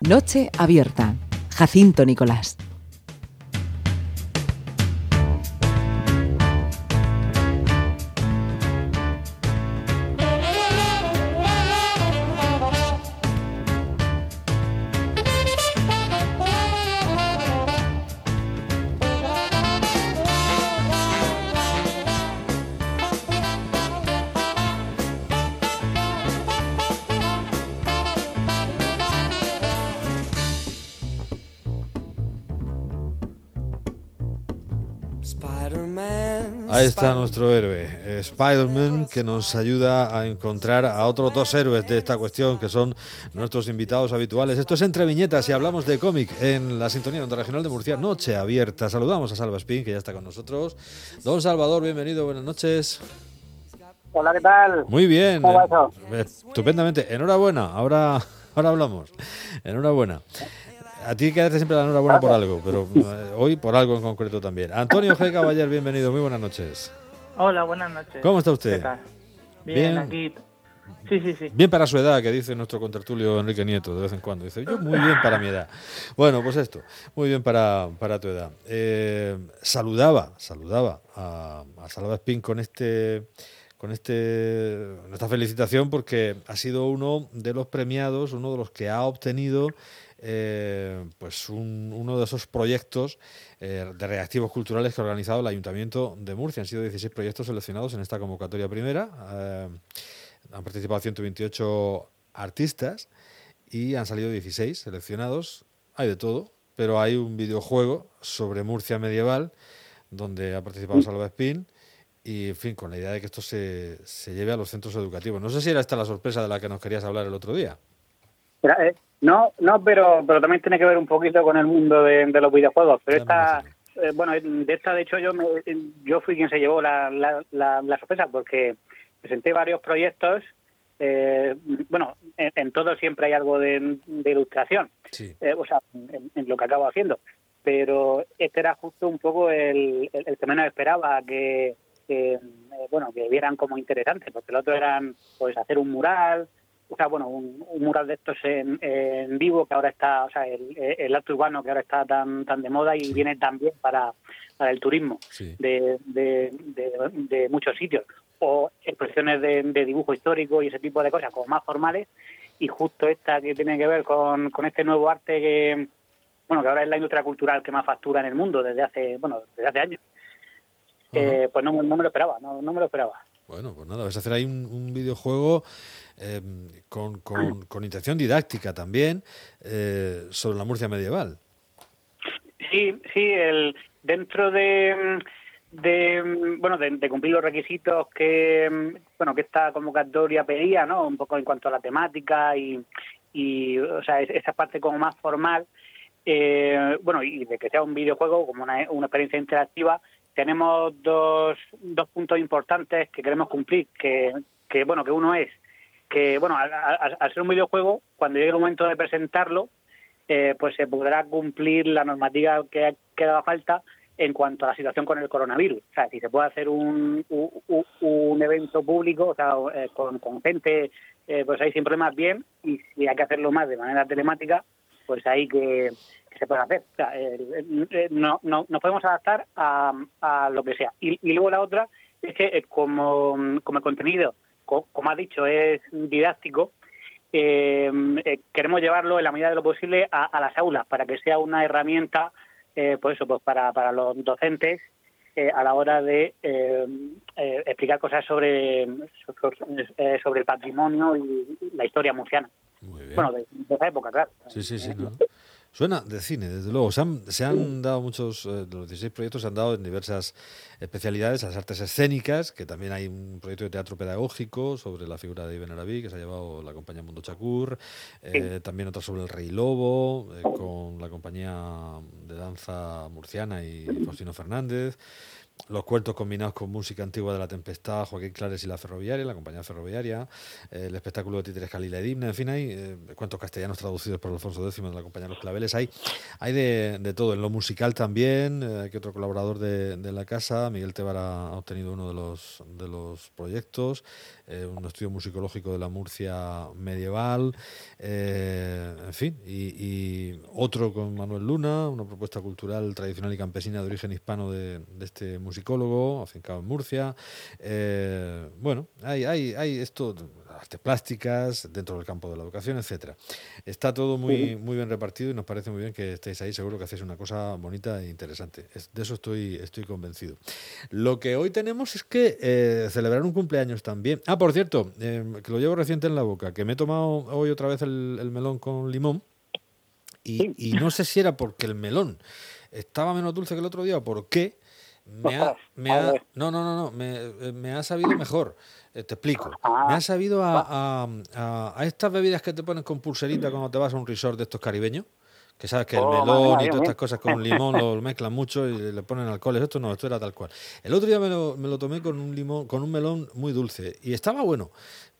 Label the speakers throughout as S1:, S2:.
S1: Noche abierta. Jacinto Nicolás.
S2: Ahí está nuestro héroe, Spider-Man, que nos ayuda a encontrar a otros dos héroes de esta cuestión, que son nuestros invitados habituales. Esto es Entre Viñetas y hablamos de cómic en la sintonía de Regional de Murcia, Noche Abierta. Saludamos a Salva Spin, que ya está con nosotros. Don Salvador, bienvenido, buenas noches.
S3: Hola, ¿qué tal?
S2: Muy bien.
S3: ¿Cómo va eso?
S2: Estupendamente. Enhorabuena. Ahora, ahora hablamos. Enhorabuena. A ti que siempre la enhorabuena por algo, pero eh, hoy por algo en concreto también. Antonio G. Caballero, bienvenido. Muy buenas noches.
S4: Hola, buenas noches.
S2: ¿Cómo está usted?
S4: ¿Qué tal? Bien,
S2: Bien.
S4: aquí. Sí, sí, sí.
S2: Bien para su edad, que dice nuestro contertulio Enrique Nieto de vez en cuando. Dice, yo muy bien para mi edad. Bueno, pues esto, muy bien para, para tu edad. Eh, saludaba, saludaba a, a Salva Espín con este con este esta felicitación porque ha sido uno de los premiados, uno de los que ha obtenido eh, pues un- uno de esos proyectos eh, de reactivos culturales que ha organizado el Ayuntamiento de Murcia. Han sido 16 proyectos seleccionados en esta convocatoria primera. Eh, han participado 128 artistas y han salido 16 seleccionados. Hay de todo, pero hay un videojuego sobre Murcia medieval donde ha participado Salva Espín y, en fin, con la idea de que esto se, se lleve a los centros educativos. No sé si era esta la sorpresa de la que nos querías hablar el otro día.
S3: Eh, no, no, pero, pero también tiene que ver un poquito con el mundo de, de los videojuegos. Pero esta, eh, bueno, de esta, de hecho, yo me- yo fui quien se llevó la, la, la, la sorpresa porque presenté varios proyectos. eh, bueno, en, en todo siempre hay algo de, de ilustración,
S2: Sí.
S3: eh, o sea, en, en lo que acabo haciendo. Pero este era justo un poco el, el, el que menos esperaba que, que, eh, bueno, que vieran como interesante, porque el otro eran, pues, hacer un mural, o sea, bueno, un, un mural de estos en, en vivo que ahora está, o sea, el, el arte urbano que ahora está tan tan de moda y viene también para, para el turismo
S2: Sí.
S3: de, de, de, de muchos sitios. O expresiones de, de dibujo histórico y ese tipo de cosas como más formales. Y justo esta que tiene que ver con, con este nuevo arte que bueno que ahora es la industria cultural que más factura en el mundo desde hace bueno desde hace años eh, pues no, no me lo esperaba no, no me lo esperaba
S2: Bueno, pues nada, vas a hacer ahí un, un videojuego eh, con, con, con intención didáctica también eh, sobre la Murcia medieval.
S3: Sí, sí, el, dentro de, de bueno de, de cumplir los requisitos que bueno que esta convocatoria pedía, ¿no? Un poco en cuanto a la temática y, y o sea es- esa parte como más formal, eh, bueno y de que sea un videojuego como una, una experiencia interactiva, tenemos dos, dos puntos importantes que queremos cumplir, que, que bueno que uno es que bueno al, ser un videojuego cuando llegue el momento de presentarlo eh, pues se podrá cumplir la normativa que, que haga falta en cuanto a la situación con el coronavirus. O sea, si se puede hacer un, un, un- un evento público, o sea, eh, con, con gente, eh, pues ahí sin problemas bien, y si hay que hacerlo más de manera telemática, pues ahí que, se puede hacer. O sea, eh, eh, no, no, nos podemos adaptar a, a lo que sea. Y, luego la otra es que eh, como, como el contenido, co- como has dicho, es didáctico, eh, eh, queremos llevarlo en la medida de lo posible a, las aulas para que sea una herramienta, eh, pues eso, pues para, para los docentes eh, a la hora de eh, eh, explicar cosas sobre eh, sobre el patrimonio y la historia murciana.
S2: Muy bien.
S3: Bueno, de, de esa época, claro.
S2: Sí, sí, sí. ¿no? Suena de cine, desde luego. Se han, se han dado muchos, eh, los 16 proyectos se han dado en diversas especialidades, las artes escénicas, que también hay un proyecto de teatro pedagógico sobre la figura de Ibn Arabi, que se ha llevado la compañía Mundo Chacur, eh, también otro sobre el Rey Lobo, eh, con la compañía de danza murciana y Faustino Fernández. Los cuentos combinados con música antigua de la Tempestad, Joaquín Clares y la Ferroviaria, la compañía ferroviaria, el espectáculo de títeres Calila y Dimna, en fin, hay cuentos castellanos traducidos por Alfonso X de la compañía Los Claveles, hay, hay de, todo, en lo musical también, que otro colaborador de, de, la casa, Miguel Tebar ha obtenido uno de los, de los proyectos, un estudio musicológico de la Murcia medieval, en fin, y, otro con Manuel Luna, una propuesta cultural tradicional y campesina de origen hispano de, de este musicólogo, afincado en Murcia. Eh, bueno, hay, hay, hay esto, artes plásticas, dentro del campo de la educación, etcétera. Está todo muy, muy bien repartido y nos parece muy bien que estéis ahí. Seguro que hacéis una cosa bonita e interesante. de eso estoy, estoy convencido. Lo que hoy tenemos es que eh, celebrar un cumpleaños también. Ah, por cierto, eh, que lo llevo reciente en la boca, que me he tomado hoy otra vez el, melón con limón. Y, y, no sé si era porque el melón estaba menos dulce que el otro día o por qué, me ha, me ha, no, no, no, no, me, eh, me ha sabido mejor. Eh, te explico. Me ha sabido a, a, a, estas bebidas que te ponen con pulserita cuando te vas a un resort de estos caribeños. Que sabes que el oh, melón y todas estas cosas con limón lo mezclan mucho y le ponen alcohol. Esto no, esto era tal cual. El otro día me lo, me lo tomé con un limón, con un melón muy dulce y estaba bueno.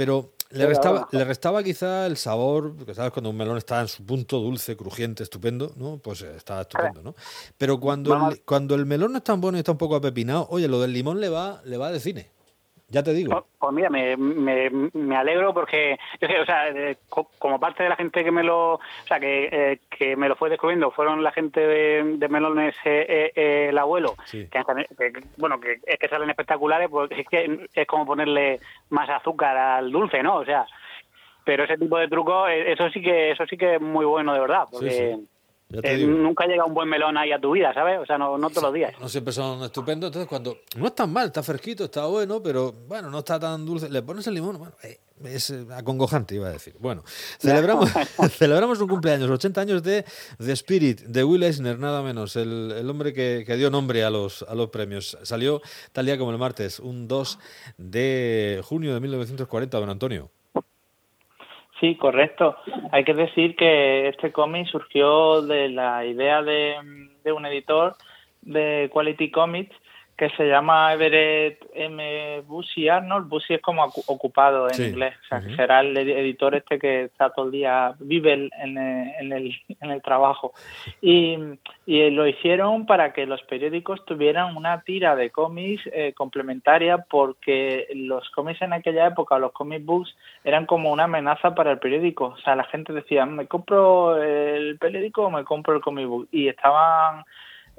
S2: Pero le restaba, le restaba quizá el sabor, porque sabes, cuando un melón está en su punto dulce, crujiente, estupendo, ¿no? Pues eh, está estupendo, ¿no? Pero cuando el, cuando el melón no es tan bueno y está un poco apepinado, oye, lo del limón le va, le va de cine. Ya te digo.
S3: Pues, mira, me, me, me, alegro porque, o sea, como parte de la gente que me lo, o sea, que, eh, que me lo fue descubriendo, fueron la gente de, Melones, eh, eh, el abuelo, que, bueno, que es que salen espectaculares, pues es que es como ponerle más azúcar al dulce, ¿no? O sea, pero ese tipo de trucos, eso sí que, eso sí que es muy bueno de verdad, porque... Eh, nunca llega un buen melón ahí a tu vida, ¿sabes? O sea, no, no todos los días.
S2: No siempre son estupendos. Entonces, cuando no es tan mal, está fresquito, está bueno, pero bueno, no está tan dulce. Le pones el limón, bueno, eh, es eh, acongojante, iba a decir. Bueno, celebramos, celebramos un cumpleaños, 80 años de The Spirit, de Will Eisner, nada menos, el, el hombre que, que, dio nombre a los, a los premios. Salió tal día como el martes, un 2 de junio de 1940, don Antonio.
S4: Sí, correcto. Hay que decir que este cómic surgió de la idea de, de un editor de Quality Comics que se llama Everett M. Bushy Arnold. Bushy es como ocupado en inglés, o sea, que será el editor este que está todo el día, vive en, en, el, en el trabajo. Y, y, lo hicieron para que los periódicos tuvieran una tira de cómics eh, complementaria porque los cómics en aquella época, los comic books, eran como una amenaza para el periódico. O sea, la gente decía, me compro el periódico o me compro el comic book. Y estaban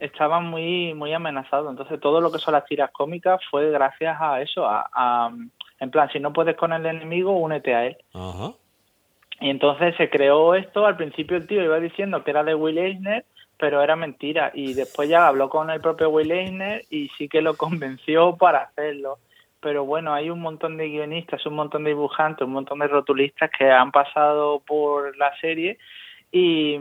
S4: estaban muy muy amenazados. Entonces todo lo que son las tiras cómicas fue gracias a eso, a, en plan, si no puedes con el enemigo, únete a él. Y entonces se creó esto, al principio el tío iba diciendo que era de Will Eisner, pero era mentira. Y después ya habló con el propio Will Eisner y sí que lo convenció para hacerlo. Pero bueno, hay un montón de guionistas, un montón de dibujantes, un montón de rotulistas que han pasado por la serie y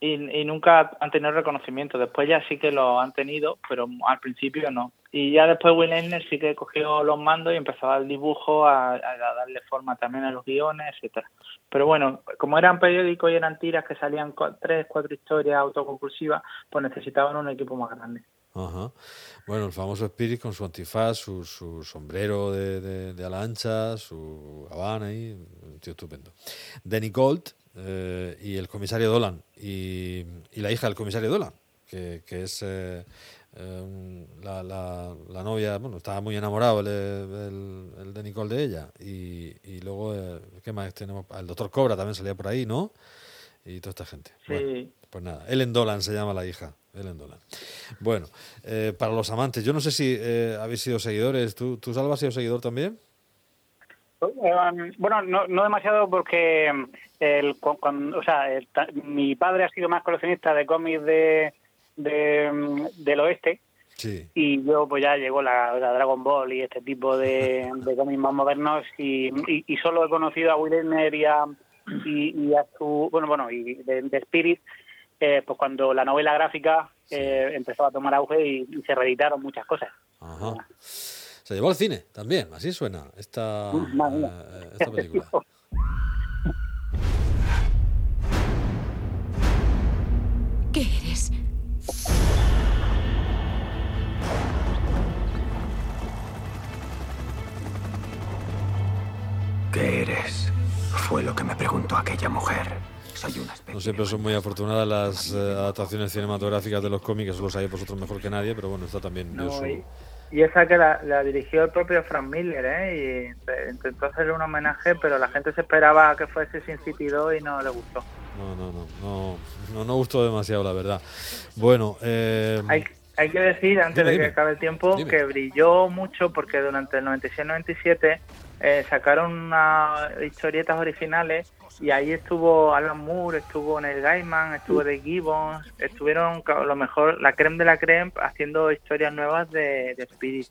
S4: y, nunca han tenido reconocimiento. Después ya sí que lo han tenido, pero al principio no. Y ya después Will Eisner sí que cogió los mandos y empezó el dibujo, a, darle forma también a los guiones, etcétera. Pero bueno, como eran periódicos y eran tiras que salían tres, cuatro historias autoconclusivas, pues necesitaban un equipo más grande.
S2: Ajá. Bueno, el famoso Spirit con su antifaz, su, sombrero de, de, su habana y un tío estupendo. Danny Gold, eh, y el comisario Dolan y, la hija del comisario Dolan, que, es eh, eh, la, la, novia, bueno, estaba muy enamorado el, el, de Nicole de ella. Y, y luego, ¿qué más tenemos? El doctor Cobra también salía por ahí, ¿no? Y toda esta gente. pues nada, Ellen Dolan se llama la hija. Ellen Dolan. Bueno, para los amantes, yo no sé si habéis sido seguidores. ¿Tú, ¿Tú, Salva, has sido seguidor también?
S3: bueno, no, no demasiado porque el, o sea, mi padre ha sido más coleccionista de cómics de, de, del oeste. Y yo pues ya llegó la, Dragon Ball y este tipo de, cómics más modernos y, y, solo he conocido a Will Eisner y a, y, a su, bueno, bueno, y de, Spirit, eh, pues cuando la novela gráfica eh, empezó a tomar auge y, se reeditaron muchas cosas.
S2: Se llevó al cine también, así suena esta, eh, esta película.
S5: fue lo que me preguntó aquella mujer? Soy una especie
S2: No siempre son muy afortunadas las eh, adaptaciones cinematográficas de los cómics, eso lo sabéis vosotros mejor que nadie, pero bueno, está también
S4: No,
S2: su-
S4: y, y esa que la, la dirigió el propio Frank Miller, ¿eh? Y inte- intentó hacerle un homenaje, pero la gente se esperaba que fuese Sin City 2 y no le gustó.
S2: No, no, no, no, no, no gustó demasiado, la verdad. Bueno, eh,
S4: Hay, hay que decir, antes
S2: Dime,
S4: de que
S2: dime.
S4: acabe el tiempo,
S2: Dime.
S4: que brilló mucho porque durante el 96-97 eh, sacaron unas historietas originales y ahí estuvo Alan Moore, estuvo Neil Gaiman, estuvo Dave Gibbons, estuvieron a lo mejor la creme de la creme haciendo historias nuevas de, de Spirit.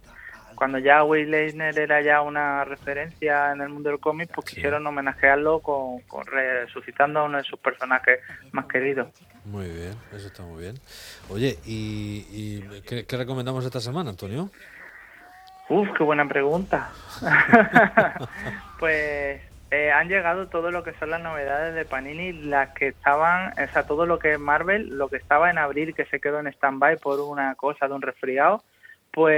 S4: Cuando ya Will Eisner era ya una referencia en el mundo del cómic, pues
S2: Sí.
S4: quisieron homenajearlo con, con resucitando a uno de sus personajes más queridos.
S2: muy bien, eso está muy bien. Oye, ¿y, y qué, qué recomendamos esta semana, Antonio?
S4: Uf, qué buena pregunta. pues eh, han llegado todo lo que son las novedades de Panini, las que estaban, o sea, todo lo que es Marvel, lo que estaba en abril que se quedó en stand-by por una cosa de un resfriado, pues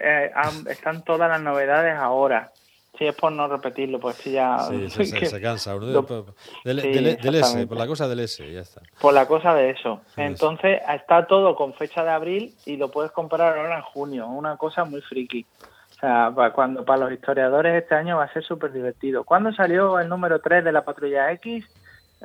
S4: eh, están todas las novedades ahora. Si es por no repetirlo, pues sí ya...
S2: Sí, se, se-
S4: que-
S2: se cansa
S4: lo-
S2: Del,
S4: sí,
S2: del- del S, por la cosa del S, ya está.
S4: Por la cosa de eso.
S2: Sí,
S4: Entonces, está todo con fecha de abril y lo puedes comprar ahora en junio. Una cosa muy friki. O sea, para, cuando, para los historiadores este año va a ser súper divertido. ¿Cuándo salió el número 3 de la Patrulla X?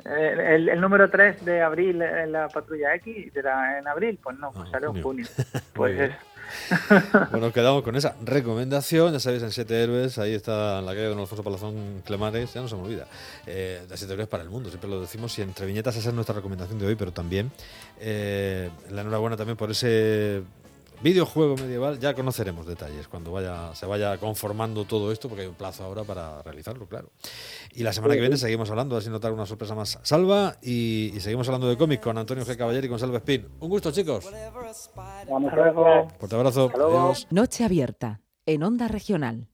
S4: Eh, El, el número 3 de abril en la Patrulla X, de la, en abril, pues no, pues
S2: Ah,
S4: salió en
S2: junio.
S4: Pues.
S2: Bueno, quedamos con esa recomendación. Ya sabéis, en Siete Héroes, ahí está en la calle Don Alfonso Palazón Clemares, ya no se me olvida. Eh, de Siete Héroes para el mundo, siempre lo decimos. Y entre viñetas, esa es nuestra recomendación de hoy, pero también eh, la enhorabuena también por ese videojuego medieval. Ya conoceremos detalles cuando vaya se vaya conformando todo esto, porque hay un plazo ahora para realizarlo, claro. Y la semana que viene seguimos hablando, así notar una sorpresa más salva. Y, y seguimos hablando de cómics con Antonio G. Caballero y con Salva Spin. Un gusto, chicos.
S4: Luego.
S2: Fuerte abrazo. Adiós.
S1: Noche abierta en Onda Regional.